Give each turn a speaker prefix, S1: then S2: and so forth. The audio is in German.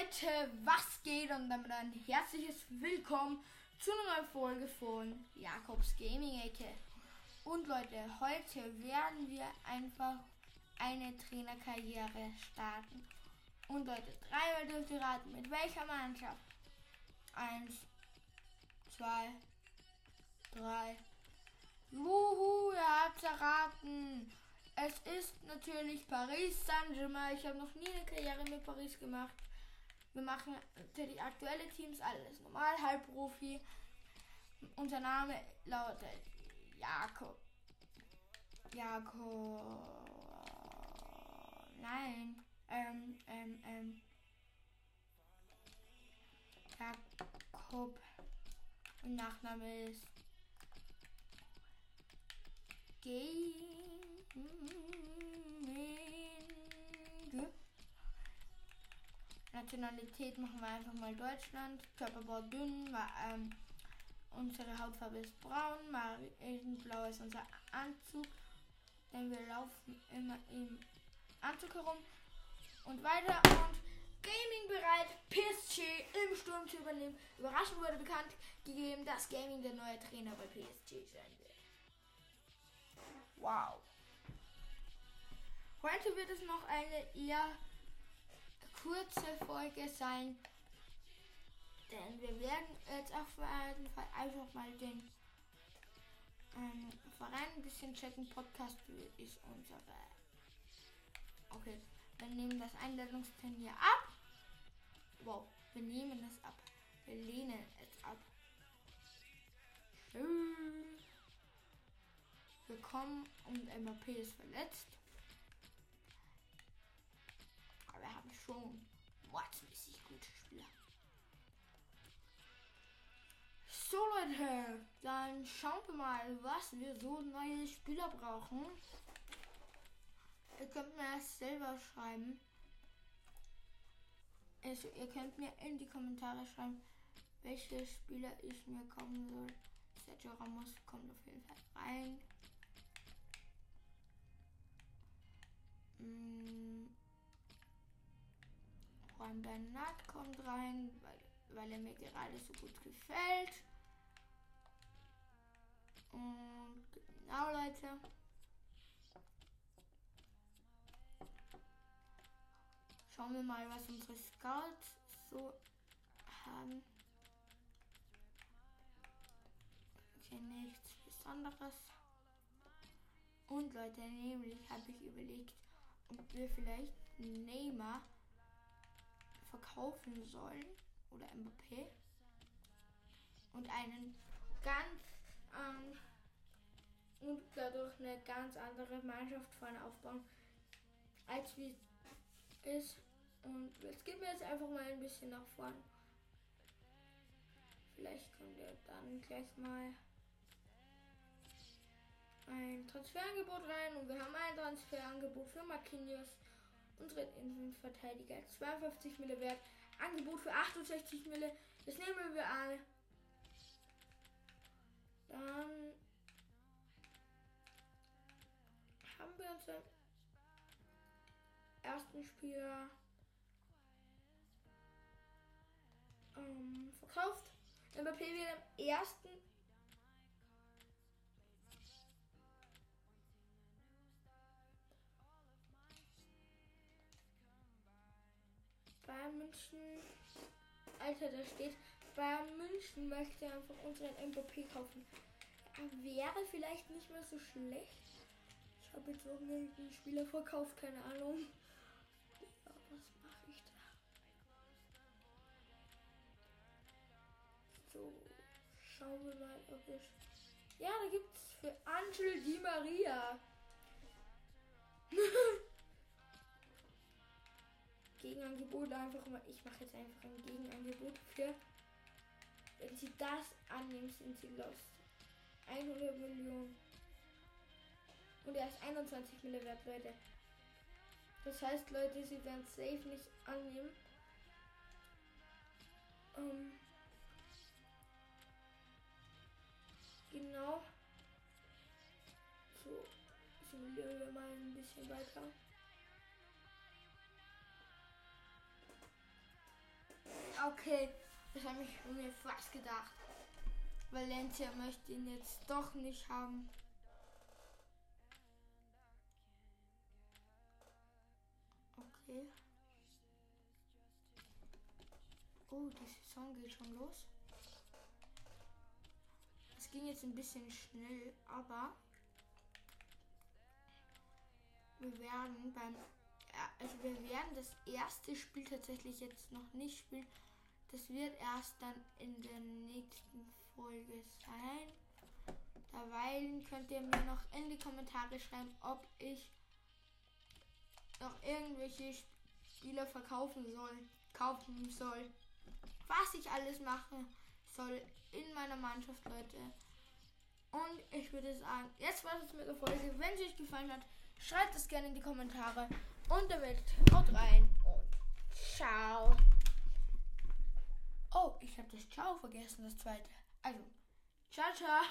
S1: Leute, was geht? Und damit ein herzliches Willkommen zu einer neuen Folge von Jakobs Gaming Ecke. Und Leute, heute werden wir einfach eine Trainerkarriere starten. Und Leute, dreimal dürft ihr raten, mit welcher Mannschaft? Eins, zwei, drei. Juhu, ihr habt's erraten. Es ist natürlich Paris Saint-Germain. Ich habe noch nie eine Karriere mit Paris gemacht. Wir machen natürlich aktuelle Teams, alles normal, Halbprofi. Unser Name lautet Jakob. Jakob. Nein. Ähm, ähm, ähm. Jakob. Und Nachname ist Gaming. Nationalität machen wir einfach mal Deutschland. Körperbau dünn, war, ähm, unsere Hautfarbe ist braun, Marienblau ist unser Anzug, denn wir laufen immer im Anzug herum und weiter und Gaming bereit, PSG im Sturm zu übernehmen. Überraschend wurde bekannt gegeben, dass Gaming der neue Trainer bei PSG sein wird. Wow. Heute wird es noch eine eher kurze Folge sein. Denn wir werden jetzt auf jeden Fall einfach mal den ähm, Verein ein bisschen checken. Podcast ist unsere. Okay, wir nehmen das Einladungstermin hier ab. Wow, wir nehmen es ab. Wir lehnen es ab. Schön. Willkommen und MAP ist verletzt. Schon mordsmäßig gute Spieler. So Leute, dann schauen wir mal, was wir so neue Spieler brauchen. Ihr könnt mir das selber schreiben. Also ihr könnt mir in die Kommentare schreiben, welche Spieler ich mir kommen soll. Sergio Ramos kommt auf jeden Fall rein. Mm. Juan Bernat kommt rein, weil, weil er mir gerade so gut gefällt. Und genau, Leute. Schauen wir mal, was unsere Scouts so haben. Okay, nichts Besonderes. Und Leute, nämlich habe ich überlegt, ob wir vielleicht Neymar verkaufen sollen oder Mbappé und einen ganz ähm, und dadurch eine ganz andere Mannschaft vorne aufbauen, als wie es ist. Und jetzt gehen wir jetzt einfach mal ein bisschen nach vorn. Vielleicht können wir dann gleich mal ein Transferangebot rein und wir haben ein Transferangebot für Marquinhos, unseren Innenverteidiger, 52 Mille wert, Angebot für 68 Mille, das nehmen wir an. Dann haben wir unseren ersten Spieler ähm, verkauft. Mbappé wird am ersten Bayern München. Alter, da steht, Bayern München möchte einfach unseren MVP kaufen. Wäre vielleicht nicht mehr so schlecht. Ich habe jetzt auch irgendeinen Spieler verkauft, keine Ahnung. Ja, was mache ich da? So, schauen wir mal, ob ich. Ja, da gibt es für Angel Di Maria. Gegenangebot einfach mal. Ich mache jetzt einfach ein Gegenangebot für. Wenn sie das annehmen, sind sie lost. 100 Millionen. Und er ist 21 Mille wert, Leute. Das heißt, Leute, sie werden safe nicht annehmen. Ähm, genau. So, simulieren wir mal ein bisschen weiter. Okay, das habe ich mir fast gedacht. Valencia möchte ihn jetzt doch nicht haben. Okay. Oh, die Saison geht schon los. Es ging jetzt ein bisschen schnell, aber wir werden beim also wir werden das erste Spiel tatsächlich jetzt noch nicht spielen. Das wird erst dann in der nächsten Folge sein. Derweil könnt ihr mir noch in die Kommentare schreiben, ob ich noch irgendwelche Spieler verkaufen soll, kaufen soll, was ich alles machen soll in meiner Mannschaft, Leute. Und ich würde sagen, jetzt war es mit der Folge. Wenn sie euch gefallen hat, schreibt es gerne in die Kommentare. Und damit haut rein und ciao. Oh, ich habe das Ciao vergessen, das zweite. Also, ciao, ciao.